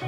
Yo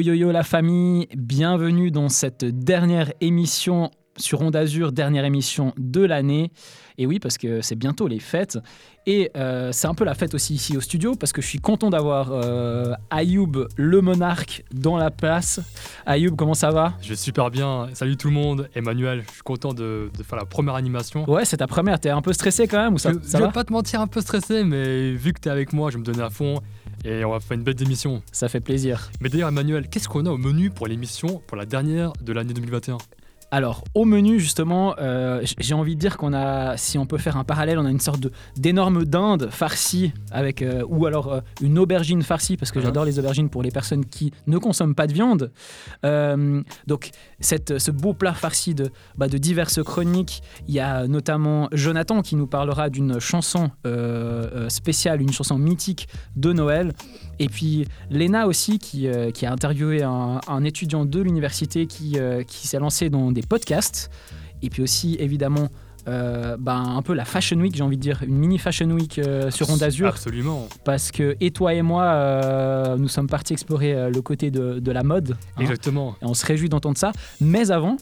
yo yo la famille, bienvenue dans cette dernière émission sur Onde Azur, dernière émission de l'année. Et oui, parce que c'est bientôt les fêtes. Et euh, c'est un peu la fête aussi ici au studio, parce que je suis content d'avoir euh, Ayoub le monarque dans la place. Ayoub, comment ça va? Je vais super bien. Salut tout le monde. Emmanuel, je suis content de, de faire la première animation. Ouais, c'est ta première. T'es un peu stressé quand même ou ça, je, ça je va? vais pas te mentir, un peu stressé, mais vu que t'es avec moi, je vais me donner à fond. Et on va faire une belle émission. Ça fait plaisir. Mais d'ailleurs, Emmanuel, qu'est-ce qu'on a au menu pour l'émission, pour la dernière de l'année 2021 Alors, au menu, justement, euh, j'ai envie de dire qu'on a, si on peut faire un parallèle, on a une sorte d'énorme dinde farcie, avec, euh, ou alors euh, une aubergine farcie, parce que Mhm. j'adore les aubergines pour les personnes qui ne consomment pas de viande. Donc, cette, ce beau plat farci de, bah, de diverses chroniques. Il y a notamment Jonathan qui nous parlera d'une chanson spéciale, une chanson mythique de Noël. Et puis Léna aussi qui, qui a interviewé un, un étudiant de l'université qui, qui s'est lancé dans des podcasts. Et puis aussi évidemment euh, ben, un peu la Fashion Week, j'ai envie de dire, une mini Fashion Week euh, sur Onde Azur. Absolument. Parce que et toi et moi, euh, nous sommes partis explorer le côté de, de la mode. hein. Exactement. Et on se réjouit d'entendre ça. Mais avant,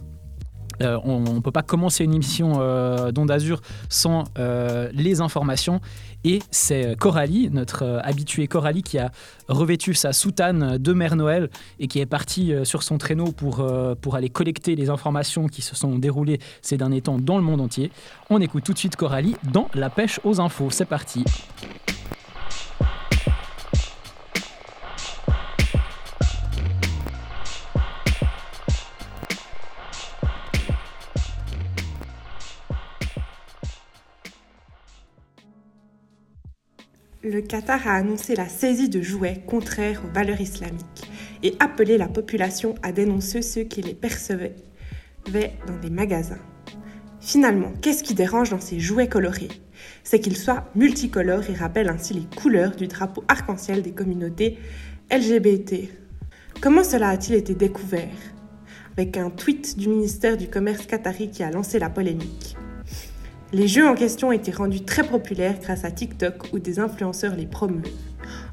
euh, on ne peut pas commencer une émission euh, d'Onde Azur sans euh, les informations. Et c'est Coralie, notre euh, habituée Coralie, qui a revêtu sa soutane de Mère Noël et qui est partie euh, sur son traîneau pour, euh, pour aller collecter les informations qui se sont déroulées ces derniers temps dans le monde entier. On écoute tout de suite Coralie dans La pêche aux infos. C'est parti. Le Qatar a annoncé la saisie de jouets contraires aux valeurs islamiques et appelé la population à dénoncer ceux qui les percevaient dans des magasins. Finalement, qu'est-ce qui dérange dans ces jouets colorés? C'est qu'ils soient multicolores et rappellent ainsi les couleurs du drapeau arc-en-ciel des communautés LGBT. Comment cela a-t-il été découvert? Avec un tweet du ministère du Commerce qatari qui a lancé la polémique. Les jeux en question été rendus très populaires grâce à TikTok où des influenceurs les promeuvent.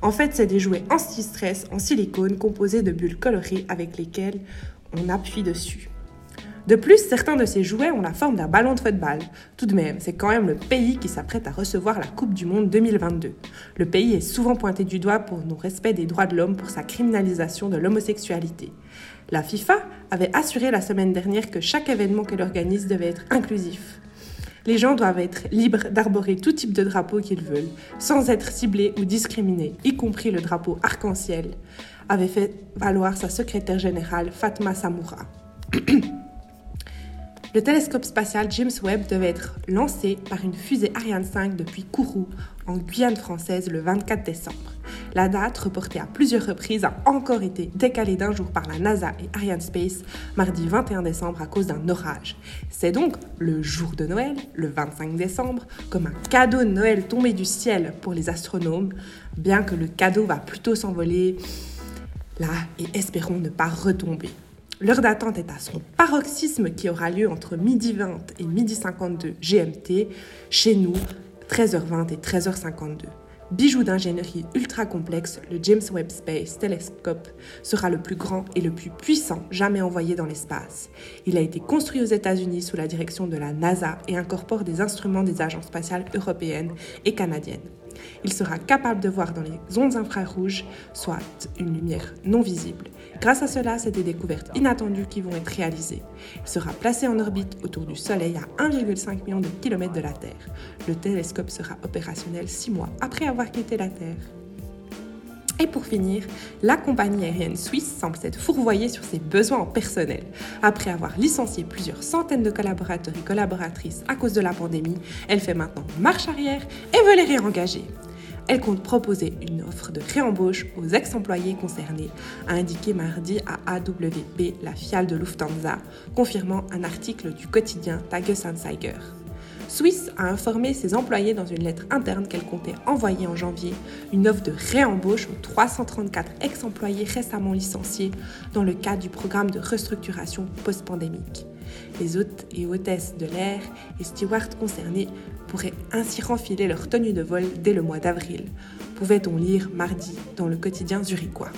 En fait, c'est des jouets anti-stress en silicone composés de bulles colorées avec lesquelles on appuie dessus. De plus, certains de ces jouets ont la forme d'un ballon de football. Tout de même, c'est quand même le pays qui s'apprête à recevoir la Coupe du Monde 2022. Le pays est souvent pointé du doigt pour non-respect des droits de l'homme pour sa criminalisation de l'homosexualité. La FIFA avait assuré la semaine dernière que chaque événement qu'elle organise devait être inclusif. Les gens doivent être libres d'arborer tout type de drapeau qu'ils veulent, sans être ciblés ou discriminés, y compris le drapeau arc-en-ciel, avait fait valoir sa secrétaire générale Fatma Samoura. Le télescope spatial James Webb devait être lancé par une fusée Ariane 5 depuis Kourou, en Guyane française, le 24 décembre. La date, reportée à plusieurs reprises, a encore été décalée d'un jour par la NASA et Ariane Space, mardi 21 décembre à cause d'un orage. C'est donc le jour de Noël, le 25 décembre, comme un cadeau de Noël tombé du ciel pour les astronomes, bien que le cadeau va plutôt s'envoler là et espérons ne pas retomber. L'heure d'attente est à son paroxysme qui aura lieu entre midi 20 et midi 52 GMT, chez nous 13h20 et 13h52. Bijou d'ingénierie ultra complexe, le James Webb Space Telescope sera le plus grand et le plus puissant jamais envoyé dans l'espace. Il a été construit aux États-Unis sous la direction de la NASA et incorpore des instruments des agences spatiales européennes et canadiennes. Il sera capable de voir dans les ondes infrarouges, soit une lumière non visible. Grâce à cela, c'est des découvertes inattendues qui vont être réalisées. Il sera placé en orbite autour du Soleil à 1,5 million de kilomètres de la Terre. Le télescope sera opérationnel six mois après avoir quitté la Terre. Et pour finir, la compagnie aérienne suisse semble s'être fourvoyée sur ses besoins en personnel. Après avoir licencié plusieurs centaines de collaborateurs et collaboratrices à cause de la pandémie, elle fait maintenant marche arrière et veut les réengager. Elle compte proposer une offre de réembauche aux ex-employés concernés, a indiqué mardi à AWP la fiale de Lufthansa, confirmant un article du quotidien Tagesanzeiger. Swiss a informé ses employés dans une lettre interne qu'elle comptait envoyer en janvier une offre de réembauche aux 334 ex-employés récemment licenciés dans le cadre du programme de restructuration post-pandémique. Les hôtes et hôtesses de l'air et stewards concernés pourraient ainsi renfiler leur tenue de vol dès le mois d'avril, pouvait-on lire mardi dans le quotidien zurichois.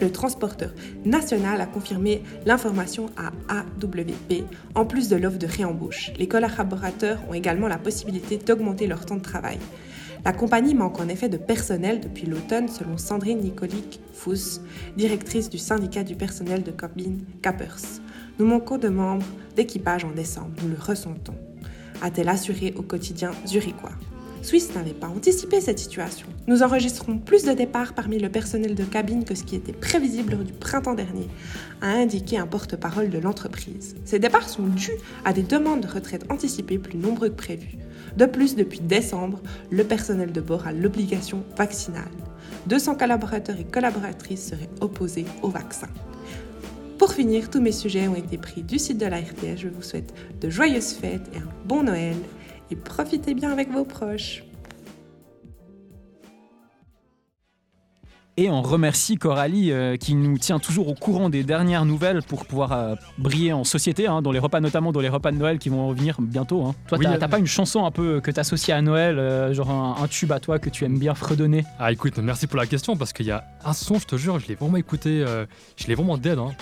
Le transporteur national a confirmé l'information à AWP, en plus de l'offre de réembauche. Les collaborateurs ont également la possibilité d'augmenter leur temps de travail. La compagnie manque en effet de personnel depuis l'automne, selon Sandrine Nicolic Fuss, directrice du syndicat du personnel de cabine Capers. Nous manquons de membres d'équipage en décembre, nous le ressentons, a-t-elle assuré au quotidien zurichois. Swiss n'avait pas anticipé cette situation. Nous enregistrons plus de départs parmi le personnel de cabine que ce qui était prévisible du printemps dernier, a indiqué un porte-parole de l'entreprise. Ces départs sont dus à des demandes de retraite anticipées plus nombreuses que prévues. De plus, depuis décembre, le personnel de bord a l'obligation vaccinale. 200 collaborateurs et collaboratrices seraient opposés au vaccin. Pour finir, tous mes sujets ont été pris du site de la RTS. Je vous souhaite de joyeuses fêtes et un bon Noël et profitez bien avec vos proches. Et on remercie Coralie euh, qui nous tient toujours au courant des dernières nouvelles pour pouvoir euh, briller en société, hein, dans les repas notamment, dans les repas de Noël qui vont revenir bientôt. hein. Toi, Oui, t'as euh, t'as pas une chanson un peu que t'associes à Noël, euh, genre un, un tube à toi que tu aimes bien fredonner? Ah écoute, merci pour la question parce qu'il y a un son, je te jure, je l'ai vraiment écouté, euh, je l'ai vraiment dead. Hein,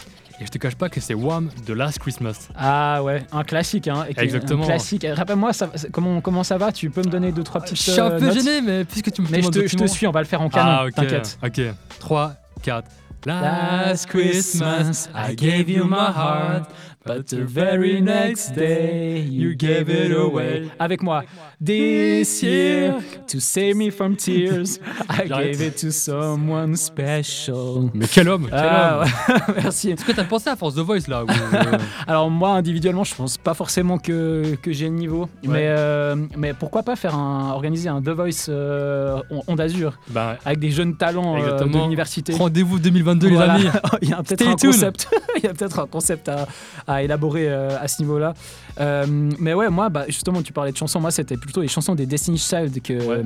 et je te cache pas que c'est Wham de Last Christmas. Ah ouais, un classique. Hein, et Exactement. Un classique. Rappelle-moi, ça- comment, comment ça va? Tu peux me donner deux, trois petites je suis un euh, peu notes gêné, mais puisque tu me Mais je te, je te suis, on va le faire en canon, Ah ok, t'inquiète. ok. 3, 4. Last Christmas, I gave you my heart, but the very next day, you gave it away. Avec moi, this year, to save me from tears, I gave it to someone special. Mais quel homme, quel Ah, homme. merci. Est-ce que t'as pensé à Force The Voice là euh, Alors moi individuellement, je pense pas forcément que, que j'ai le niveau, mais, euh, mais pourquoi pas faire un, organiser un The Voice euh, Onde Azur bah, avec des jeunes talents euh, de l'université. Rendez-vous 2022 Voilà. les amis. Il y a peut-être un concept. Il y a peut-être un concept à, à élaborer euh, à ce niveau-là. Euh, mais ouais, moi, bah, justement, tu parlais de chansons. Moi, c'était plutôt les chansons des Destiny's Child que. Ouais.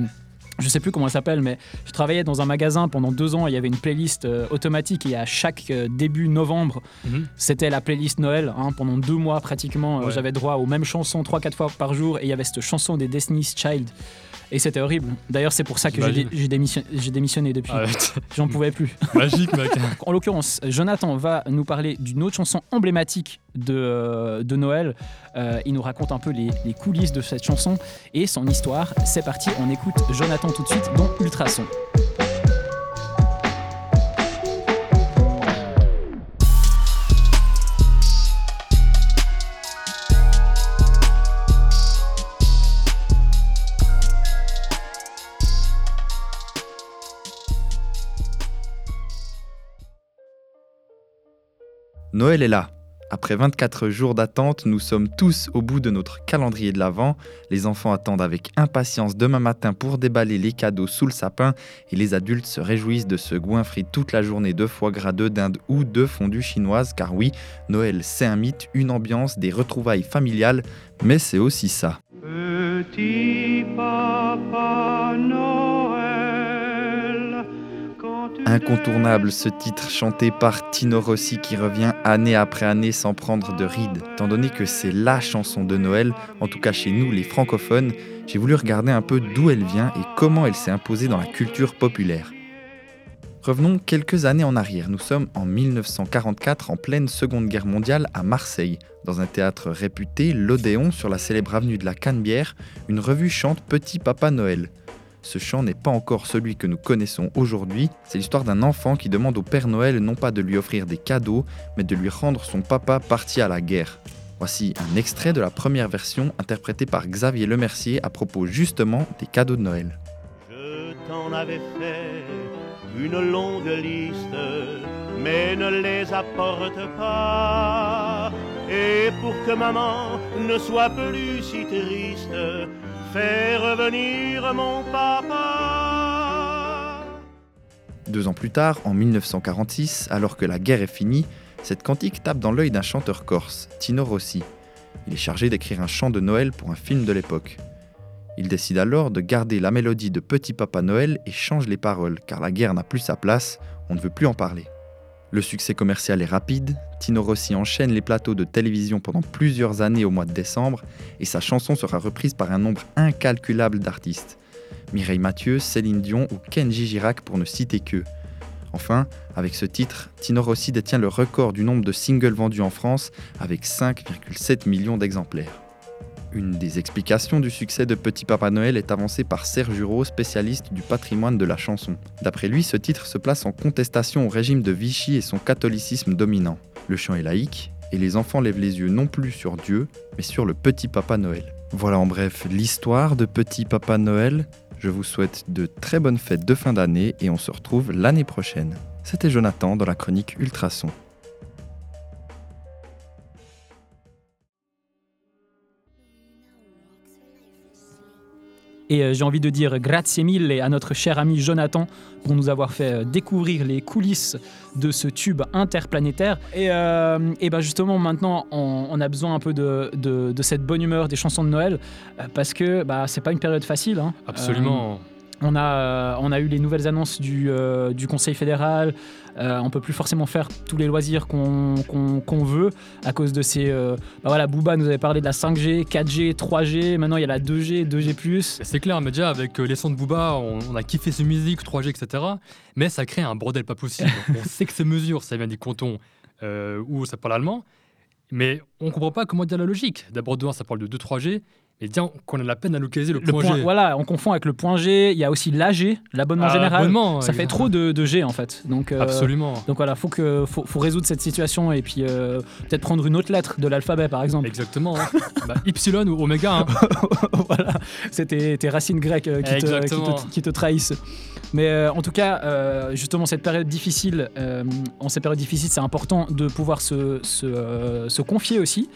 Je sais plus comment elle s'appelle, mais je travaillais dans un magasin pendant deux ans. Il y avait une playlist euh, automatique et à chaque euh, début novembre, Mhm. c'était la playlist Noël. hein. pendant deux mois pratiquement, euh, Ouais. j'avais droit aux mêmes chansons trois quatre fois par jour et il y avait cette chanson des Destiny's Child. Et c'était horrible. D'ailleurs, c'est pour ça que j'ai J'imagine. dé- j'ai démission- j'ai démissionné depuis. Ah, J'en pouvais plus. magique mec. En l'occurrence, Jonathan va nous parler d'une autre chanson emblématique de, euh, de Noël. Euh, il nous raconte un peu les, les coulisses de cette chanson et son histoire. C'est parti, on écoute Jonathan tout de suite dans Ultrason. Noël est là. Après 24 jours d'attente, nous sommes tous au bout de notre calendrier de l'Avent. Les enfants attendent avec impatience demain matin pour déballer les cadeaux sous le sapin et les adultes se réjouissent de se goinfrer toute la journée de foie gras de dinde ou de fondue chinoise car oui, Noël c'est un mythe, une ambiance, des retrouvailles familiales, mais c'est aussi ça. Petit papa Incontournable ce titre chanté par Tino Rossi qui revient année après année sans prendre de rides. Étant donné que c'est la chanson de Noël, en tout cas chez nous les francophones, j'ai voulu regarder un peu d'où elle vient et comment elle s'est imposée dans la culture populaire. Revenons quelques années en arrière. Nous sommes en 1944 en pleine Seconde Guerre mondiale à Marseille. Dans un théâtre réputé, l'Odéon, sur la célèbre avenue de la Canebière, une revue chante Petit Papa Noël. Ce chant n'est pas encore celui que nous connaissons aujourd'hui, c'est l'histoire d'un enfant qui demande au Père Noël non pas de lui offrir des cadeaux, mais de lui rendre son papa parti à la guerre. Voici un extrait de la première version interprétée par Xavier Lemercier à propos justement des cadeaux de Noël. Et pour que maman ne soit plus si fais revenir mon papa. Deux ans plus tard, en 1946, alors que la guerre est finie, cette cantique tape dans l'œil d'un chanteur corse, Tino Rossi. Il est chargé d'écrire un chant de Noël pour un film de l'époque. Il décide alors de garder la mélodie de Petit Papa Noël et change les paroles, car la guerre n'a plus sa place, on ne veut plus en parler. Le succès commercial est rapide, Tino Rossi enchaîne les plateaux de télévision pendant plusieurs années au mois de décembre, et sa chanson sera reprise par un nombre incalculable d'artistes. Mireille Mathieu, Céline Dion ou Kenji Girac pour ne citer que. Enfin, avec ce titre, Tino Rossi détient le record du nombre de singles vendus en France avec 5,7 millions d'exemplaires. Une des explications du succès de Petit Papa Noël est avancée par Serge Giraud, spécialiste du patrimoine de la chanson. D'après lui, ce titre se place en contestation au régime de Vichy et son catholicisme dominant. Le chant est laïque, et les enfants lèvent les yeux non plus sur Dieu, mais sur le Petit Papa Noël. Voilà en bref l'histoire de Petit Papa Noël. Je vous souhaite de très bonnes fêtes de fin d'année et on se retrouve l'année prochaine. C'était Jonathan dans la chronique Ultrason. Et euh, j'ai envie de dire grazie mille à notre cher ami Jonathan pour nous avoir fait euh, découvrir les coulisses de ce tube interplanétaire. Et, euh, et ben justement, maintenant, on, on a besoin un peu de, de- de cette bonne humeur des chansons de Noël parce que bah, c'est pas une période facile. hein. Absolument. On a, euh, on a eu les nouvelles annonces du, euh, du Conseil fédéral. Euh, on peut plus forcément faire tous les loisirs qu'on qu'on veut à cause de ces. euh, bah voilà, Booba nous avait parlé de la 5G, 4G, 3G. Maintenant, il y a la 2G, 2G+. C'est clair, mais déjà avec les sons de Booba, on, on a kiffé ses musiques, 3G, etc. Mais ça crée un bordel pas possible. on sait que ces mesures, ça vient du canton euh, où ça parle allemand, mais on comprend pas comment dire la logique. D'abord, de un, ça parle de 2-3G, et bien qu'on a la peine à localiser le, Le point, point- G. voilà, on confond avec le point G. Il y a aussi l'AG, l'abonnement Ah, général. abonnement, Ça fait trop de, de G en fait. Donc, euh, Absolument. Donc voilà, faut que faut, faut résoudre cette situation et puis euh, peut-être prendre une autre lettre de l'alphabet par exemple. Exactement. hein. Bah, y ou Oméga. hein. voilà, c'était tes racines grecques euh, qui, te, qui, te, qui te trahissent. Mais en tout cas, justement, cette période difficile, en ces périodes difficiles, c'est important de pouvoir se, se, se confier aussi.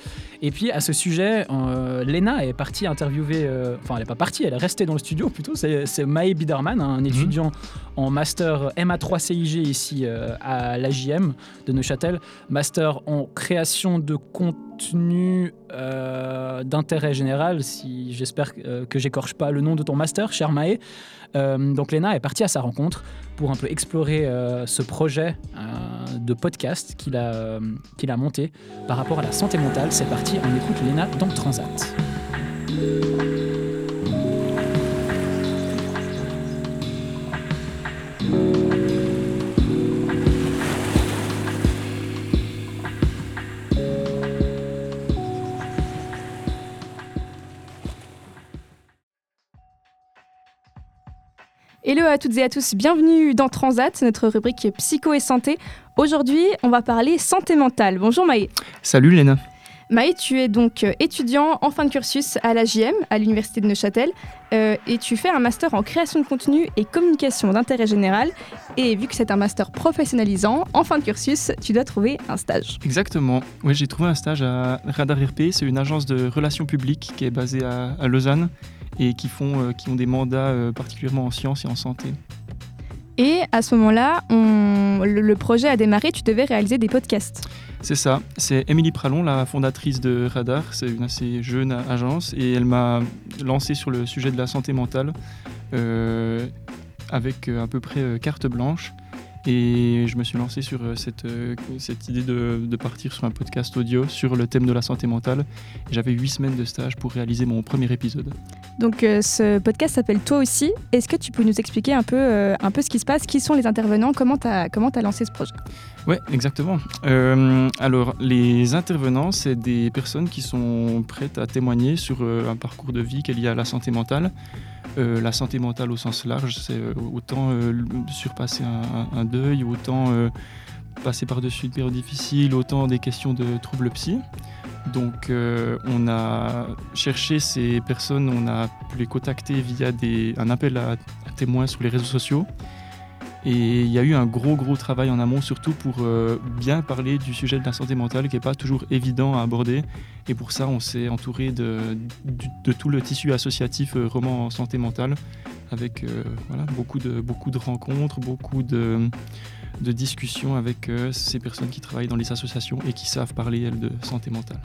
Et puis, à ce sujet, euh, Lena est partie interviewer, euh, enfin, elle n'est pas partie, elle est restée dans le studio plutôt. C'est Maë Biderman, un étudiant en master MA3CIG ici euh, à l'AJM de Neuchâtel, master en création de contenu euh, d'intérêt général, si j'espère euh, que j'écorche pas le nom de ton master, cher Maë. Euh, donc Léna est partie à sa rencontre pour un peu explorer ce projet de podcast qu'il a, qu'il a monté par rapport à la santé mentale. C'est parti, on écoute Léna dans Transat. Hello à toutes et à tous, bienvenue dans Transat, notre rubrique psycho et santé. Aujourd'hui, on va parler santé mentale. Bonjour Maë. Salut Léna. Maë, tu es donc euh, étudiant en fin de cursus à l'AJM, à l'Université de Neuchâtel, euh, et tu fais un master en création de contenu et communication d'intérêt général. Et vu que c'est un master professionnalisant, en fin de cursus, tu dois trouver un stage. Exactement. Oui, j'ai trouvé un stage à Radar RP. C'est une agence de relations publiques qui est basée à, Lausanne et euh, qui ont des mandats particulièrement en sciences et en santé. Et à ce moment-là, le projet a démarré, tu devais réaliser des podcasts. C'est ça. C'est Émilie Pralon, la fondatrice de Radar. C'est une assez jeune agence et elle m'a lancé sur le sujet de la santé mentale euh, avec euh, à peu près euh, carte blanche. Et je me suis lancé sur euh, cette, euh, cette idée de, de partir sur un podcast audio sur le thème de la santé mentale. J'avais huit semaines de stage pour réaliser mon premier épisode. Donc euh, ce podcast s'appelle Toi aussi. Est-ce que tu peux nous expliquer un peu, un peu ce qui se passe? Qui sont les intervenants? Comment tu as, comment as lancé ce projet? Ouais, exactement. Euh, alors, les intervenants, c'est des personnes qui sont prêtes à témoigner sur un parcours de vie qui est lié à la santé mentale. Euh, la santé mentale au sens large, c'est euh, autant euh, surpasser un, deuil, autant passer par-dessus une période difficile, autant des questions de troubles psy. Donc, on a cherché ces personnes, on a pu les contacter via un appel à, à témoins sur les réseaux sociaux. Et il y a eu un gros, gros travail en amont, surtout pour euh, bien parler du sujet de la santé mentale, qui n'est pas toujours évident à aborder. Et pour ça, on s'est entouré de, tout le tissu associatif euh, roman en santé mentale, avec euh, beaucoup, de, beaucoup de rencontres, beaucoup de, de discussions avec euh, ces personnes qui travaillent dans les associations et qui savent parler, elles, de santé mentale.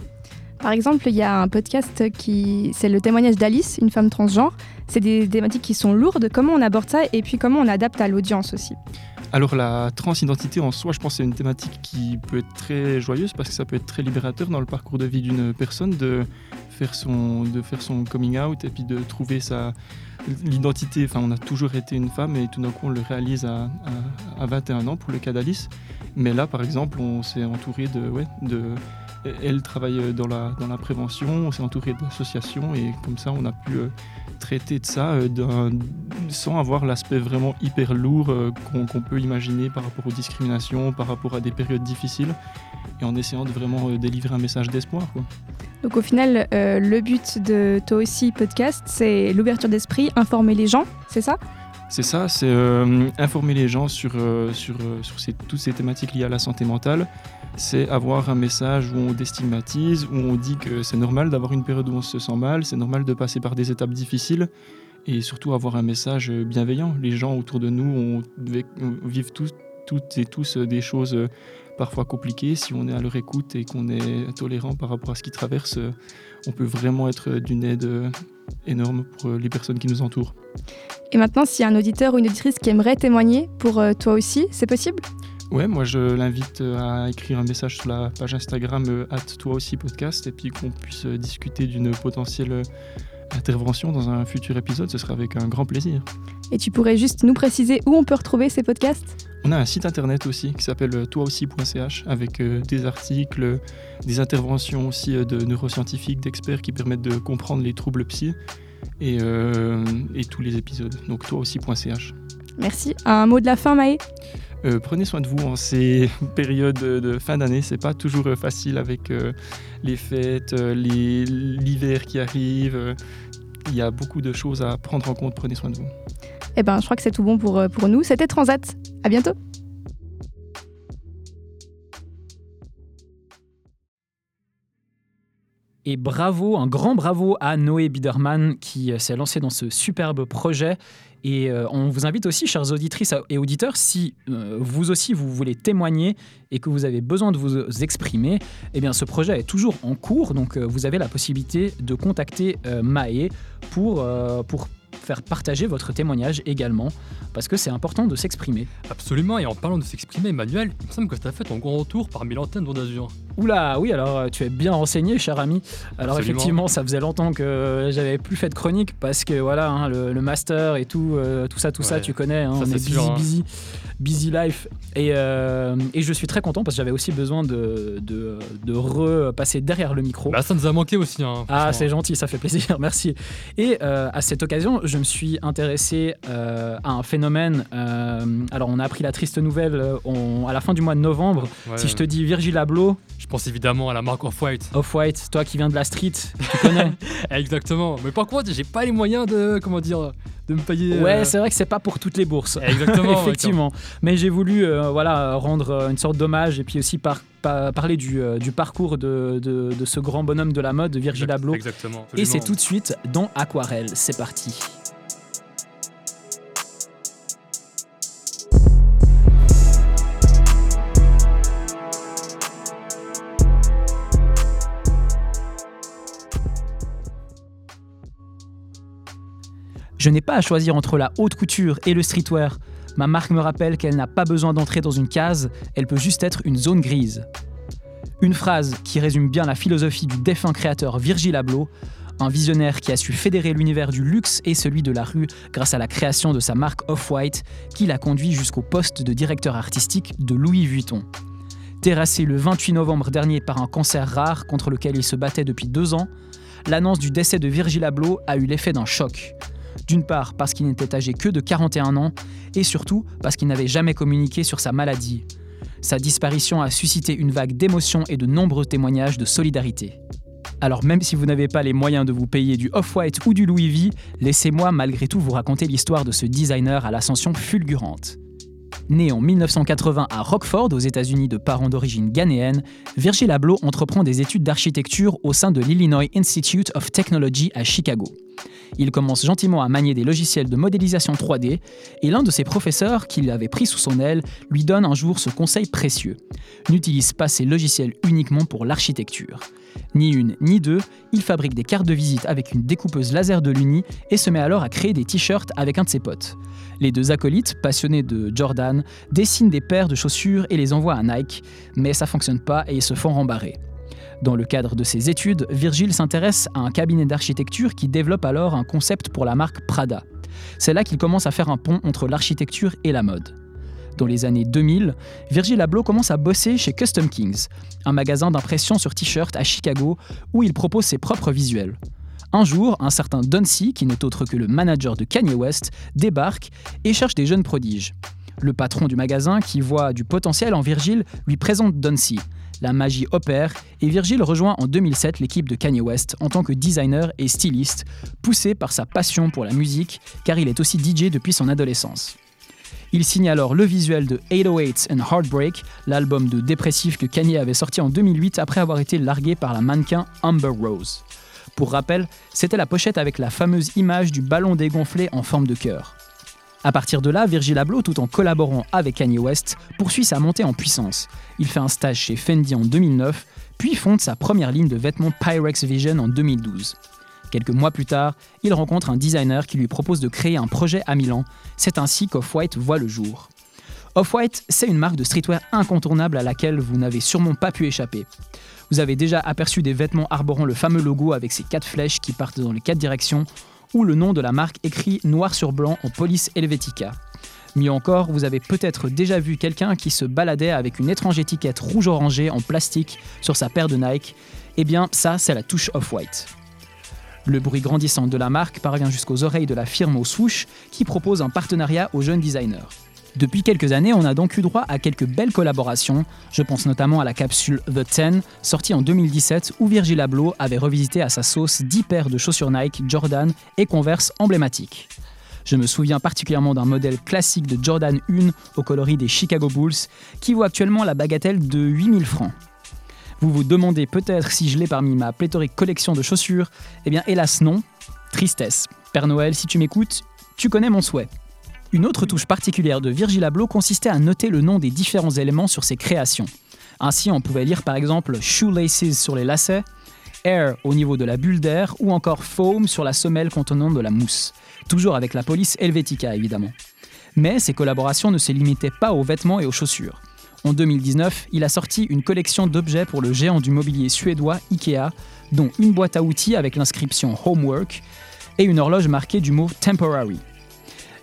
Par exemple, il y a un podcast qui, c'est le témoignage d'Alice, une femme transgenre. C'est des thématiques qui sont lourdes. Comment on aborde ça et puis comment on adapte à l'audience aussi Alors la transidentité en soi, je pense c'est une thématique qui peut être très joyeuse parce que ça peut être très libérateur dans le parcours de vie d'une personne de faire son, de faire son coming out et puis de trouver sa, l'identité. Enfin, on a toujours été une femme et tout d'un coup on le réalise à, à, à 21 ans pour le cas d'Alice. Mais là, par exemple, on s'est entouré de elle travaille dans la, dans la prévention, on s'est entouré d'associations et comme ça on a pu euh, traiter de ça euh, sans avoir l'aspect vraiment hyper lourd euh, qu'on peut imaginer par rapport aux discriminations, par rapport à des périodes difficiles et en essayant de vraiment délivrer un message d'espoir. Donc au final, le but de Toi aussi podcast, c'est l'ouverture d'esprit, informer les gens, c'est ça? C'est ça, c'est informer les gens sur, sur, sur ces, toutes ces thématiques liées à la santé mentale, c'est avoir un message où on déstigmatise, où on dit que c'est normal d'avoir une période où on se sent mal, c'est normal de passer par des étapes difficiles et surtout avoir un message bienveillant. Les gens autour de nous vivent toutes et tous des choses parfois compliquées. Si on est à leur écoute et qu'on est tolérant par rapport à ce qu'ils traversent, on peut vraiment être d'une aide énorme pour les personnes qui nous entourent. Et maintenant, s'il y a un auditeur ou une auditrice qui aimerait témoigner pour toi aussi, c'est possible? Ouais, moi je l'invite euh, à écrire un message sur la page Instagram euh, toi aussi podcast et puis qu'on puisse euh, discuter d'une potentielle intervention dans un futur épisode, ce sera avec un grand plaisir. Et tu pourrais juste nous préciser où on peut retrouver ces podcasts? On a un site internet aussi qui s'appelle toiaussi.ch avec des articles, des interventions aussi de neuroscientifiques, d'experts qui permettent de comprendre les troubles psy et, et tous les épisodes. Donc toiaussi.ch. Merci. Un mot de la fin, Maë? Euh, prenez soin de vous en ces périodes de fin d'année. C'est pas toujours euh, facile avec euh, les fêtes, l'hiver qui arrive. Il y a beaucoup de choses à prendre en compte. Prenez soin de vous. Eh ben, je crois que c'est tout bon pour, pour nous. C'était Transat. À bientôt. Et bravo, un grand bravo à Noé Biederman qui s'est lancé dans ce superbe projet et euh, on vous invite aussi, chers auditrices et auditeurs, si euh, vous aussi vous voulez témoigner et que vous avez besoin de vous exprimer, eh bien ce projet est toujours en cours, donc euh, vous avez la possibilité de contacter Maë pour, pour faire partager votre témoignage également, parce que c'est important de s'exprimer. Absolument, et en parlant de s'exprimer, Emmanuel, il me semble que tu as fait ton grand retour parmi l'antenne d'Azur. Oula, oui, alors euh, tu es bien renseigné, cher ami. Alors effectivement, ça faisait longtemps que j'avais plus fait de chronique, parce que voilà, hein, le, master et tout, euh, tout ça, tout ça, tu connais, hein, on est, busy, hein. busy, busy life. Et, euh, et, je suis très content, parce que j'avais aussi besoin de, de, de repasser derrière le micro. Bah, ça nous a manqué aussi. ah, c'est gentil, ça fait plaisir, merci. Et à cette occasion, je me suis intéressé euh, à un phénomène. Euh, alors, on a appris la triste nouvelle euh, à la fin du mois de novembre. Si je te dis Virgil Abloh. Je pense évidemment à la marque Off-White. Off-White, toi qui viens de la street, tu connais Exactement. Mais par contre, j'ai pas les moyens de. Comment dire de me payer. Ouais, c'est vrai que c'est pas pour toutes les bourses. Exactement. Effectivement. Mais j'ai voulu voilà, rendre une sorte d'hommage et puis aussi par, parler du, du parcours de, de, de, ce grand bonhomme de la mode, Virgil Abloh. Exactement. Et c'est tout de suite dans Aquarelle. C'est parti. Je n'ai pas à choisir entre la haute couture et le streetwear. Ma marque me rappelle qu'elle n'a pas besoin d'entrer dans une case, elle peut juste être une zone grise. Une phrase qui résume bien la philosophie du défunt créateur Virgil Abloh, un visionnaire qui a su fédérer l'univers du luxe et celui de la rue grâce à la création de sa marque Off-White, qui l'a conduit jusqu'au poste de directeur artistique de Louis Vuitton. Terrassé le 28 novembre dernier par un cancer rare contre lequel il se battait depuis deux ans, l'annonce du décès de Virgil Abloh a eu l'effet d'un choc. D'une part parce qu'il n'était âgé que de 41 ans, et surtout parce qu'il n'avait jamais communiqué sur sa maladie. Sa disparition a suscité une vague d'émotions et de nombreux témoignages de solidarité. Alors même si vous n'avez pas les moyens de vous payer du Off-White ou du Louis V, laissez-moi malgré tout vous raconter l'histoire de ce designer à l'ascension fulgurante. Né en 1980 à Rockford, aux États-Unis de parents d'origine ghanéenne, Virgil Abloh entreprend des études d'architecture au sein de l'Illinois Institute of Technology à Chicago. Il commence gentiment à manier des logiciels de modélisation 3D et l'un de ses professeurs, qui l'avait pris sous son aile, lui donne un jour ce conseil précieux. N'utilise pas ces logiciels uniquement pour l'architecture. Ni une ni deux, il fabrique des cartes de visite avec une découpeuse laser de l'Uni et se met alors à créer des t-shirts avec un de ses potes. Les deux acolytes, passionnés de Jordan, dessinent des paires de chaussures et les envoient à Nike, mais ça fonctionne pas et ils se font rembarrer. Dans le cadre de ses études, Virgile s'intéresse à un cabinet d'architecture qui développe alors un concept pour la marque Prada. C'est là qu'il commence à faire un pont entre l'architecture et la mode. Dans les années 2000, Virgil Abloh commence à bosser chez Custom Kings, un magasin d'impression sur t-shirt à Chicago où il propose ses propres visuels. Un jour, un certain Duncy, qui n'est autre que le manager de Kanye West, débarque et cherche des jeunes prodiges. Le patron du magasin, qui voit du potentiel en Virgil, lui présente Duncy. La magie opère et Virgil rejoint en 2007 l'équipe de Kanye West en tant que designer et styliste, poussé par sa passion pour la musique car il est aussi DJ depuis son adolescence. Il signe alors le visuel de 808 and Heartbreak, l'album de dépressif que Kanye avait sorti en 2008 après avoir été largué par la mannequin Amber Rose. Pour rappel, c'était la pochette avec la fameuse image du ballon dégonflé en forme de cœur. À partir de là, Virgil Abloh, tout en collaborant avec Kanye West, poursuit sa montée en puissance. Il fait un stage chez Fendi en 2009, puis fonde sa première ligne de vêtements Pyrex Vision en 2012. Quelques mois plus tard, il rencontre un designer qui lui propose de créer un projet à Milan. C'est ainsi qu'Off-White voit le jour. Off-White, c'est une marque de streetwear incontournable à laquelle vous n'avez sûrement pas pu échapper. Vous avez déjà aperçu des vêtements arborant le fameux logo avec ses quatre flèches qui partent dans les quatre directions, ou le nom de la marque écrit noir sur blanc en police Helvetica. Mieux encore, vous avez peut-être déjà vu quelqu'un qui se baladait avec une étrange étiquette rouge-orangé en plastique sur sa paire de Nike. Eh bien, ça, c'est la touche Off-White. Le bruit grandissant de la marque parvient jusqu'aux oreilles de la firme au swoosh qui propose un partenariat aux jeunes designers. Depuis quelques années, on a donc eu droit à quelques belles collaborations. Je pense notamment à la capsule The Ten, sortie en 2017, où Virgil Abloh avait revisité à sa sauce 10 paires de chaussures Nike, Jordan et Converse emblématiques. Je me souviens particulièrement d'un modèle classique de Jordan 1 au coloris des Chicago Bulls, qui vaut actuellement la bagatelle de 8000 francs. Vous vous demandez peut-être si je l'ai parmi ma pléthorique collection de chaussures Eh bien, hélas non. Tristesse. Père Noël, si tu m'écoutes, tu connais mon souhait. Une autre touche particulière de Virgil Abloh consistait à noter le nom des différents éléments sur ses créations. Ainsi, on pouvait lire par exemple shoelaces sur les lacets, air au niveau de la bulle d'air ou encore foam sur la semelle contenant de la mousse. Toujours avec la police Helvetica évidemment. Mais ces collaborations ne se limitaient pas aux vêtements et aux chaussures. En 2019, il a sorti une collection d'objets pour le géant du mobilier suédois IKEA, dont une boîte à outils avec l'inscription Homework et une horloge marquée du mot Temporary.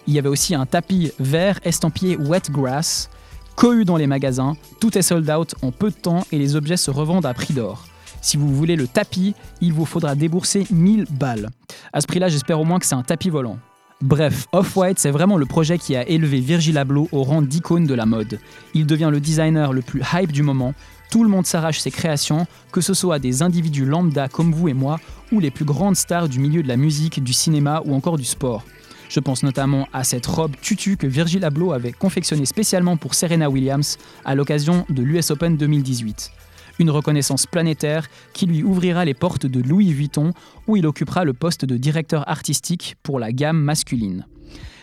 Il y avait aussi un tapis vert estampillé Wet Grass, cohu dans les magasins, tout est sold out en peu de temps et les objets se revendent à prix d'or. Si vous voulez le tapis, il vous faudra débourser 1000 balles. À ce prix-là, j'espère au moins que c'est un tapis volant. Bref, Off-White, c'est vraiment le projet qui a élevé Virgil Abloh au rang d'icône de la mode. Il devient le designer le plus hype du moment. Tout le monde s'arrache ses créations, que ce soit des individus lambda comme vous et moi, ou les plus grandes stars du milieu de la musique, du cinéma ou encore du sport. Je pense notamment à cette robe tutu que Virgil Abloh avait confectionnée spécialement pour Serena Williams à l'occasion de l'US Open 2018 une reconnaissance planétaire qui lui ouvrira les portes de Louis Vuitton, où il occupera le poste de directeur artistique pour la gamme masculine.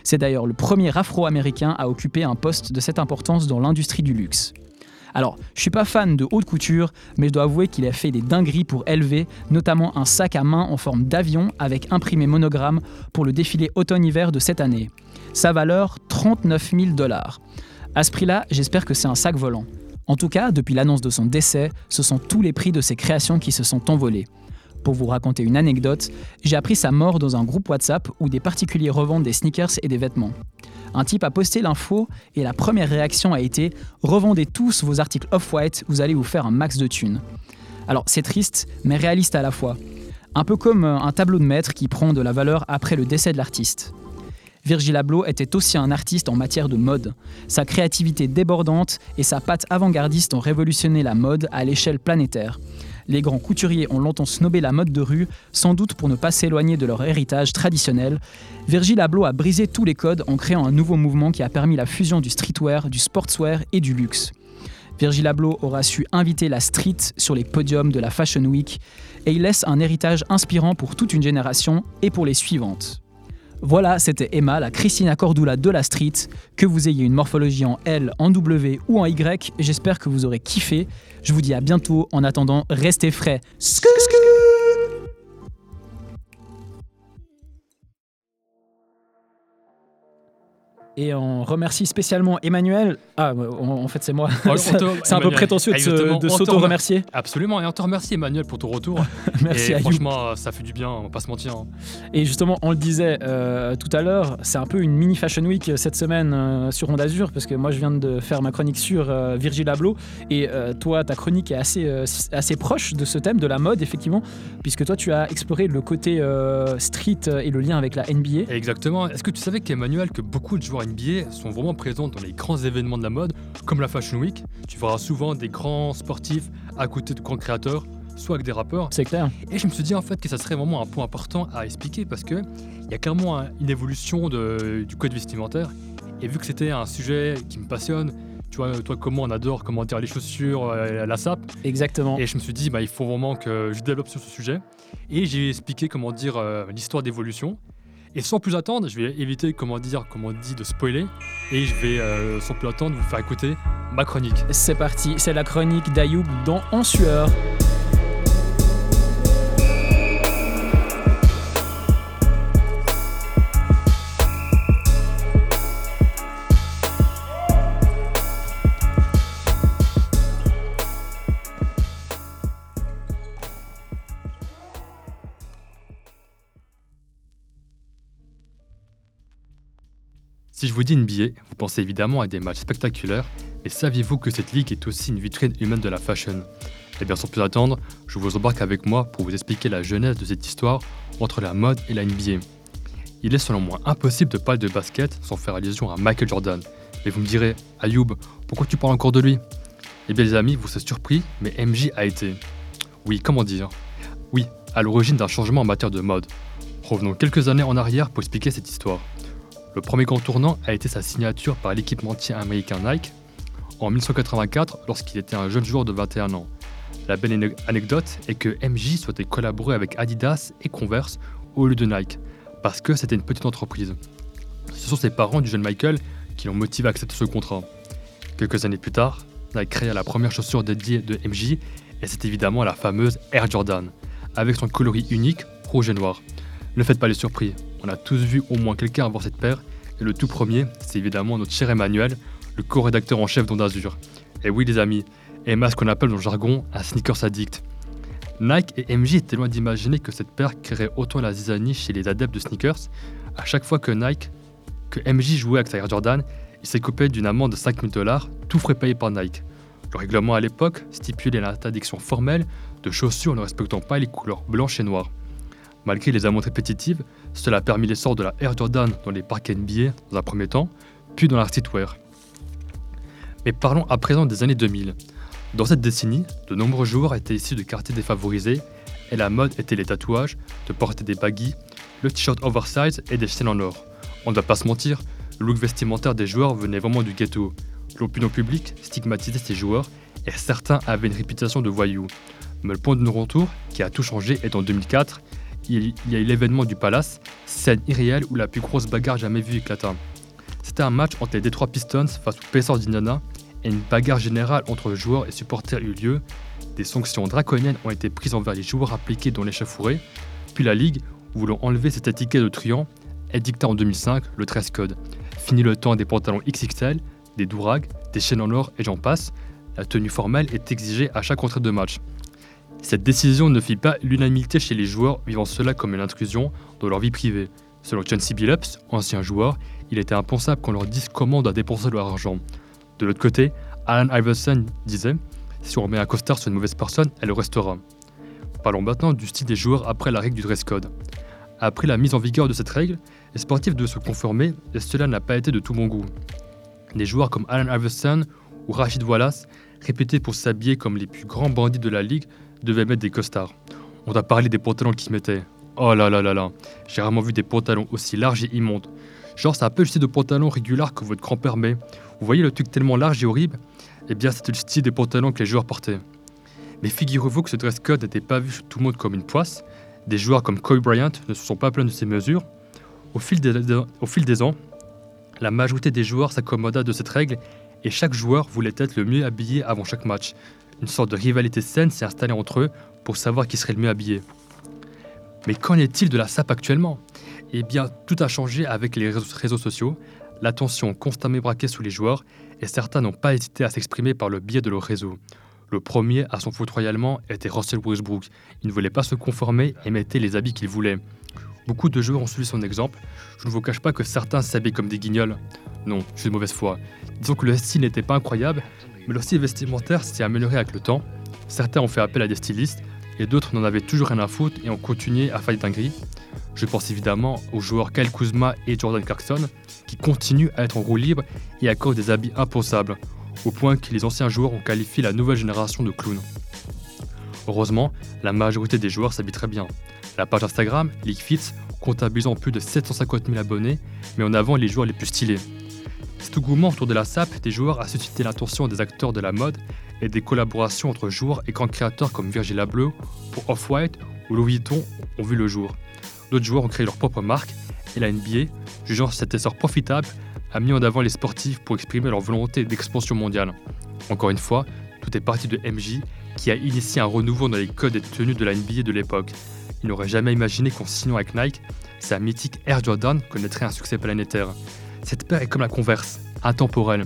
C'est d'ailleurs le premier Afro-Américain à occuper un poste de cette importance dans l'industrie du luxe. Alors, je suis pas fan de haute couture, mais je dois avouer qu'il a fait des dingueries pour élever, notamment un sac à main en forme d'avion avec imprimé monogramme pour le défilé automne-hiver de cette année. Sa valeur 39 000 dollars. À ce prix-là, j'espère que c'est un sac volant. En tout cas, depuis l'annonce de son décès, ce sont tous les prix de ses créations qui se sont envolés. Pour vous raconter une anecdote, j'ai appris sa mort dans un groupe WhatsApp où des particuliers revendent des sneakers et des vêtements. Un type a posté l'info et la première réaction a été Revendez tous vos articles off-white, vous allez vous faire un max de thunes. Alors c'est triste, mais réaliste à la fois. Un peu comme un tableau de maître qui prend de la valeur après le décès de l'artiste. Virgil Abloh était aussi un artiste en matière de mode. Sa créativité débordante et sa patte avant-gardiste ont révolutionné la mode à l'échelle planétaire. Les grands couturiers ont longtemps snobé la mode de rue, sans doute pour ne pas s'éloigner de leur héritage traditionnel. Virgil Abloh a brisé tous les codes en créant un nouveau mouvement qui a permis la fusion du streetwear, du sportswear et du luxe. Virgil Abloh aura su inviter la street sur les podiums de la Fashion Week et il laisse un héritage inspirant pour toute une génération et pour les suivantes. Voilà, c'était Emma, la Christina Cordula de la street. Que vous ayez une morphologie en L, en W ou en Y, j'espère que vous aurez kiffé. Je vous dis à bientôt. En attendant, restez frais. Et on remercie spécialement Emmanuel. Ah, en fait, c'est moi. Oh, c'est un peu prétentieux de, s'auto-remercier. Absolument, et on te remercie Emmanuel pour ton retour. Merci et à You. franchement, ça fait du bien, on va pas se mentir. hein. Et justement, on le disait euh, tout à l'heure, c'est un peu une mini Fashion Week euh, cette semaine euh, sur Onde Azur, parce que moi je viens de faire ma chronique sur euh, Virgil Abloh, et toi, ta chronique est assez, assez proche de ce thème, de la mode, effectivement, puisque toi tu as exploré le côté street et le lien avec la NBA. Exactement. Est-ce que tu savais qu'Emmanuel, que beaucoup de joueurs NBA sont vraiment présents dans les grands événements de la mode, comme la Fashion Week Tu verras souvent des grands sportifs à côté de grands créateurs, soit avec des rappeurs. C'est clair. Et je me suis dit en fait que ça serait vraiment un point important à expliquer parce que il y a clairement un- une évolution de- du code vestimentaire. Et vu que c'était un sujet qui me passionne, tu vois, toi comment on adore comment dire les chaussures, euh, la sape, Exactement. et je me suis dit bah, il faut vraiment que je développe sur ce sujet. Et j'ai expliqué comment dire euh, l'histoire d'évolution. Et sans plus attendre, je vais éviter comment dire, comment dit de spoiler. Et je vais euh, sans plus attendre vous faire écouter ma chronique. C'est parti, c'est la chronique d'Ayoub dans En sueur. Si je vous dis NBA, vous pensez évidemment à des matchs spectaculaires, mais saviez-vous que cette ligue est aussi une vitrine humaine de la fashion? Eh bien sans plus attendre, je vous embarque avec moi pour vous expliquer la genèse de cette histoire entre la mode et la NBA. Il est selon moi impossible de parler de basket sans faire allusion à Michael Jordan. Mais vous me direz, Ayoub, pourquoi tu parles encore de lui? Eh bien les amis, vous serez surpris, mais MJ a été... Oui, comment dire? Oui, à l'origine d'un changement en matière de mode. Revenons quelques années en arrière pour expliquer cette histoire. Le premier grand tournant a été sa signature par l'équipementier américain Nike en 1984 lorsqu'il était un jeune joueur de 21 ans. La belle ane- anecdote est que MJ souhaitait collaborer avec Adidas et Converse au lieu de Nike, parce que c'était une petite entreprise. Ce sont ses parents du jeune Michael qui l'ont motivé à accepter ce contrat. Quelques années plus tard, Nike créa la première chaussure dédiée de MJ, et c'est évidemment la fameuse Air Jordan, avec son coloris unique rouge et noir. Ne faites pas les surpris, on a tous vu au moins quelqu'un avoir cette paire, et le tout premier, c'est évidemment notre cher Emmanuel, le co-rédacteur en chef d'Onde Azur. Et oui les amis, Emma ce qu'on appelle dans le jargon un sneakers addict. Nike et MJ étaient loin d'imaginer que cette paire créerait autant la zizanie chez les adeptes de sneakers. À chaque fois que Nike, que MJ jouait avec sa Jordan, il s'est coupé d'une amende de 5000 dollars, tout frais payé par Nike. Le règlement à l'époque stipulait l'interdiction formelle de chaussures ne respectant pas les couleurs blanches et noires. Malgré les amendes répétitives, cela a permis l'essor de la Air Jordan dans les parcs NBA dans un premier temps, puis dans la streetwear. Mais parlons à présent des années 2000. Dans cette décennie, de nombreux joueurs étaient issus de quartiers défavorisés et la mode était les tatouages, de porter des baggies, le t-shirt oversize et des chaînes en or. On ne va pas se mentir, le look vestimentaire des joueurs venait vraiment du ghetto. L'opinion publique stigmatisait ces joueurs et certains avaient une réputation de voyous. Mais le point de non-retour, qui a tout changé, est en 2004. Il y a eu l'événement du Palace, scène irréelle où la plus grosse bagarre jamais vue éclata. C'était un match entre les Detroit Pistons face aux Pacers d'Indiana et une bagarre générale entre joueurs et supporters eut lieu. Des sanctions draconiennes ont été prises envers les joueurs impliqués dans l'échauffourée. Puis la Ligue, voulant enlever cette étiquette de truand, édicta en 2005 le dress code. Fini le temps des pantalons XXL, des dourags, des chaînes en or et j'en passe. La tenue formelle est exigée à chaque entrée de match. Cette décision ne fit pas l'unanimité chez les joueurs, vivant cela comme une intrusion dans leur vie privée. Selon Chauncey Billups, ancien joueur, il était impensable qu'on leur dise comment on doit dépenser leur argent. De l'autre côté, Alan Iverson disait Si on remet un costard sur une mauvaise personne, elle le restera. Parlons maintenant du style des joueurs après la règle du dress code. Après la mise en vigueur de cette règle, les sportifs devaient se conformer et cela n'a pas été de tout bon goût. Des joueurs comme Alan Iverson ou Rachid Wallace, réputés pour s'habiller comme les plus grands bandits de la ligue, devaient mettre des costards. On a parlé des pantalons qu'ils mettaient. Oh là là là là, j'ai rarement vu des pantalons aussi larges et immondes. Genre, c'est un peu le style de pantalon régulier que votre grand-père met. Vous voyez le truc tellement large et horrible? Eh bien, c'était le style des pantalons que les joueurs portaient. Mais figurez-vous que ce dress code n'était pas vu chez tout le monde comme une poisse. Des joueurs comme Kobe Bryant ne se sont pas plaints de ces mesures. Au fil des ans, la majorité des joueurs s'accommoda de cette règle et chaque joueur voulait être le mieux habillé avant chaque match. Une sorte de rivalité saine s'est installée entre eux pour savoir qui serait le mieux habillé. Mais qu'en est-il de la SAP actuellement? Eh bien, tout a changé avec les réseaux, sociaux, l'attention constamment braquée sous les joueurs, et certains n'ont pas hésité à s'exprimer par le biais de leur réseau. Le premier à foutre royalement était Russell Westbrook. Il ne voulait pas se conformer et mettait les habits qu'il voulait. Beaucoup de joueurs ont suivi son exemple. Je ne vous cache pas que certains s'habillent comme des guignols. Non, je suis de mauvaise foi. Disons que le style n'était pas incroyable, mais leur style vestimentaire s'est amélioré avec le temps. Certains ont fait appel à des stylistes, et d'autres n'en avaient toujours rien à foutre et ont continué à faire des. Je pense évidemment aux joueurs Kyle Kuzma et Jordan Clarkson, qui continuent à être en roue libre et à cause des habits imposables, au point que les anciens joueurs ont qualifié la nouvelle génération de clowns. Heureusement, la majorité des joueurs s'habillent très bien. La page Instagram, LeagueFits, comptabilisant plus de 750 000 abonnés, met en avant les joueurs les plus stylés. Cet engouement autour de la SAP des joueurs a suscité l'attention des acteurs de la mode et des collaborations entre joueurs et grands créateurs comme Virgil Abloh pour Off-White ou Louis Vuitton ont vu le jour. D'autres joueurs ont créé leur propre marque et la NBA, jugeant cet essor profitable, a mis en avant les sportifs pour exprimer leur volonté d'expansion mondiale. Encore une fois, tout est parti de MJ qui a initié un renouveau dans les codes et tenues de la NBA de l'époque. Il n'aurait jamais imaginé qu'en signant avec Nike, sa mythique Air Jordan connaîtrait un succès planétaire. Cette paire est comme la Converse, intemporelle.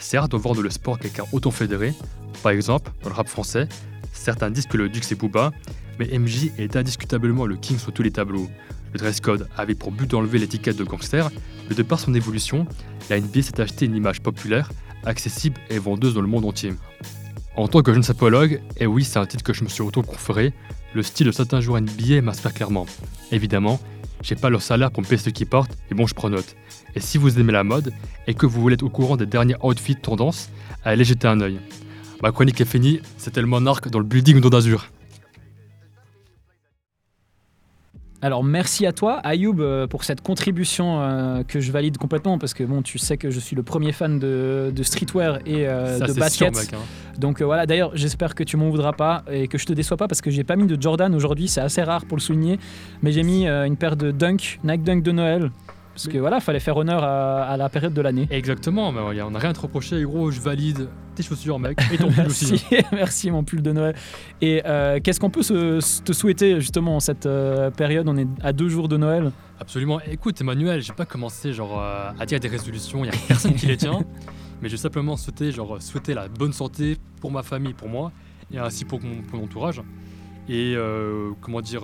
Certes, on vend le sport avec un auton fédéré. Par exemple, dans le rap français, certains disent que le Dux est Booba, mais MJ est indiscutablement le king sur tous les tableaux. Le dress code avait pour but d'enlever l'étiquette de gangster, mais de par son évolution, la NBA s'est acheté une image populaire, accessible et vendeuse dans le monde entier. En tant que jeune sapologue, et oui, c'est un titre que je me suis auto-conféré, le style de certains joueurs NBA m'inspire clairement. Évidemment, j'ai pas leur salaire pour me payer ce qu'ils portent, et bon, je prends note. Et si vous aimez la mode et que vous voulez être au courant des derniers outfits tendance, allez jeter un œil. Ma chronique est finie, c'était le monarque dans le building d'Azur. Alors merci à toi, Ayoub, euh, pour cette contribution euh, que je valide complètement parce que bon, tu sais que je suis le premier fan de, de streetwear et euh, Ça, de basket. sûr, mec, hein. Donc euh, voilà, d'ailleurs, j'espère que tu m'en voudras pas et que je te déçois pas parce que j'ai pas mis de Jordan aujourd'hui, c'est assez rare pour le souligner, mais j'ai mis une paire de Dunk, Nike Dunk de Noël. Parce que voilà, fallait faire honneur à, à la période de l'année. Exactement, mais on n'a rien à te reprocher, gros, je valide tes chaussures, mec, et ton pull aussi. Merci, merci mon pull de Noël. Et euh, qu'est-ce qu'on peut se, te souhaiter justement en cette euh, période? On est à deux jours de Noël. Absolument. Écoute, Emmanuel, j'ai pas commencé genre euh, à dire des résolutions, il y a personne qui les tient, mais j'ai simplement souhaité genre souhaiter la bonne santé pour ma famille, pour moi, et ainsi pour mon, pour mon entourage. Et comment dire,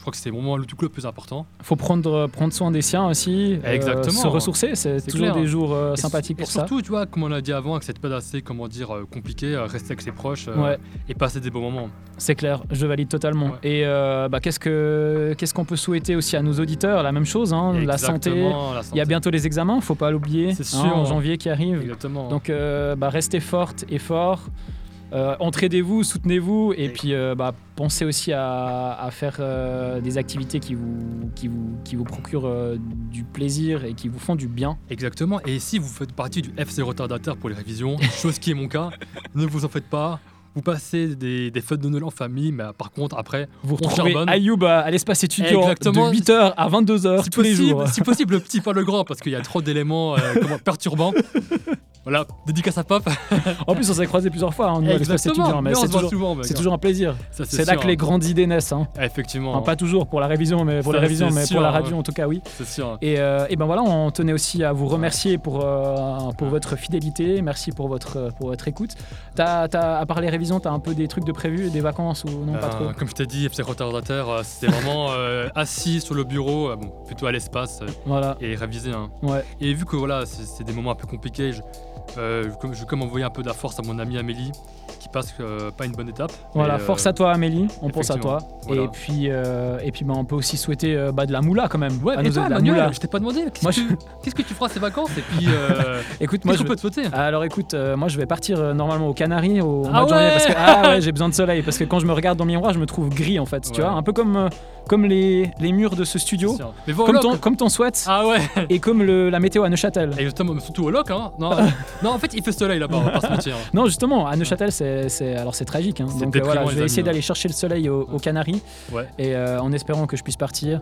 je crois que c'est vraiment le tout le plus important. Faut prendre, prendre soin des siens aussi. euh, Exactement. se ressourcer, c'est toujours clair. des jours euh, sympathiques pour et ça. surtout, tu vois, comme on l'a dit avant, avec cette période assez, comment dire, euh, compliquée, euh, rester avec ses proches euh, Ouais. et passer des bons moments. C'est clair, je valide totalement. Ouais. Et euh, bah, qu'est-ce que qu'est-ce qu'on peut souhaiter aussi à nos auditeurs? La même chose, hein, la santé. Il y a bientôt les examens, faut pas l'oublier. C'est hein, sûr. en janvier qui arrive. Exactement. Donc euh, bah, restez forte et fort. Euh, entraidez-vous, soutenez-vous et puis euh, bah, pensez aussi à, à faire euh, des activités qui vous, qui vous, qui vous procurent euh, du plaisir et qui vous font du bien. Exactement. Et si vous faites partie du FC retardataire pour les révisions, chose qui est mon cas, ne vous en faites pas. Vous passez des, des fêtes de Noël en famille, mais par contre, après, Vous On retrouvez charbonne. Ayoub à, à l'espace étudiant Exactement. de 8h à 22h si tous les possible, jours. si possible, le petit, pas le grand, parce qu'il y a trop d'éléments euh, perturbants. Voilà, dédicace à Pop. En plus, on s'est croisés plusieurs fois hein, nous, à l'espace étudiant, mais on c'est voit toujours, hein. un plaisir. C'est là que les hein. grandes idées naissent. hein. Ah, Effectivement. Enfin, pas toujours pour la révision, mais pour la révision, mais sûr, pour la hein. radio en tout cas, oui. C'est sûr. Et, euh, et ben voilà, on tenait aussi à vous remercier pour, euh, pour votre fidélité. Merci pour votre, pour votre écoute. T'as, t'as- à part les révisions, t'as un peu des trucs de prévu, des vacances ou non, pas Euh, trop? comme je t'ai dit, FC retardataire, euh, c'était vraiment assis sur le bureau, bon, plutôt à l'espace, Voilà, et réviser. hein. ouais. Et vu que voilà, c'est c'est des moments un peu compliqués, je, euh, je- comme- je vais comme envoyer un peu de la force à mon amie Amélie, qui passe euh, pas une bonne étape. Voilà, Mais, euh, force à toi Amélie, on pense à toi. voilà. Et puis, euh, et puis ben, on peut aussi souhaiter euh, bah, de la moula quand même. Ouais, à et nos- toi, de la Emmanuel, moula. je t'ai pas demandé, qu'est-ce Moi, que, tu- qu'est-ce que tu feras ces vacances Et puis, euh, Écoute, moi je peut te souhaiter? Alors écoute, euh, moi je vais partir euh, normalement aux Canaries au Ah mois de janvier parce que ah ouais, j'ai besoin de soleil parce que quand je me regarde dans le miroir, je me trouve gris en fait, tu vois, un peu comme euh, comme les, les murs de ce studio. Mais comme ton, comme ton Ah ouais et comme le- la météo à Neuchâtel. Et justement, surtout au loc, hein non, non, en fait, il fait soleil là-bas, on va pas se mentir. Non, justement, à Neuchâtel, c'est alors c'est tragique. hein. Donc euh, voilà, je vais essayer amis, d'aller chercher le soleil au- aux Canaries, Ouais. et euh, en espérant que je puisse partir.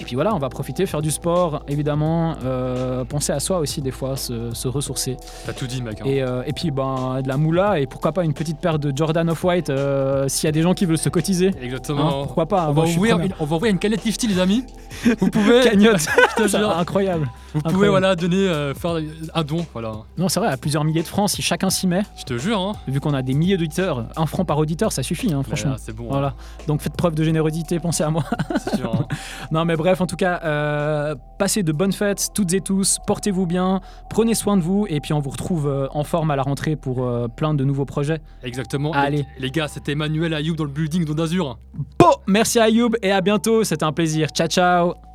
Et puis voilà, on va profiter, faire du sport, évidemment, euh, penser à soi aussi des fois, se, se ressourcer. T'as tout dit, mec. hein. Et, euh, et puis ben de la moula et pourquoi pas une petite paire de Jordan Off-White euh, s'il y a des gens qui veulent se cotiser. Hein, Exactement. pourquoi pas on, va ouvrir, une- on va ouvrir une cagnotte Lifty, les amis. Vous pouvez, Cagnotte, je te jure, incroyable. Vous pouvez voilà, donner, euh, faire un don. Voilà. Non, c'est vrai, à plusieurs milliers de francs, si chacun s'y met, Je te jure, hein. vu qu'on a des milliers d'auditeurs, un franc par auditeur, ça suffit, hein, franchement. Voilà, c'est bon. hein, donc faites preuve de générosité, pensez à moi. sûr. hein. Non mais bref, en tout cas, euh, passez de bonnes fêtes toutes et tous, portez-vous bien, prenez soin de vous et puis on vous retrouve euh, en forme à la rentrée pour plein de nouveaux projets. Exactement. Allez. Les, les gars, c'était Emmanuel Ayoub dans le building d'Onde d'Azur. Bon, merci Ayoub et à bientôt, c'était un plaisir. Ciao ciao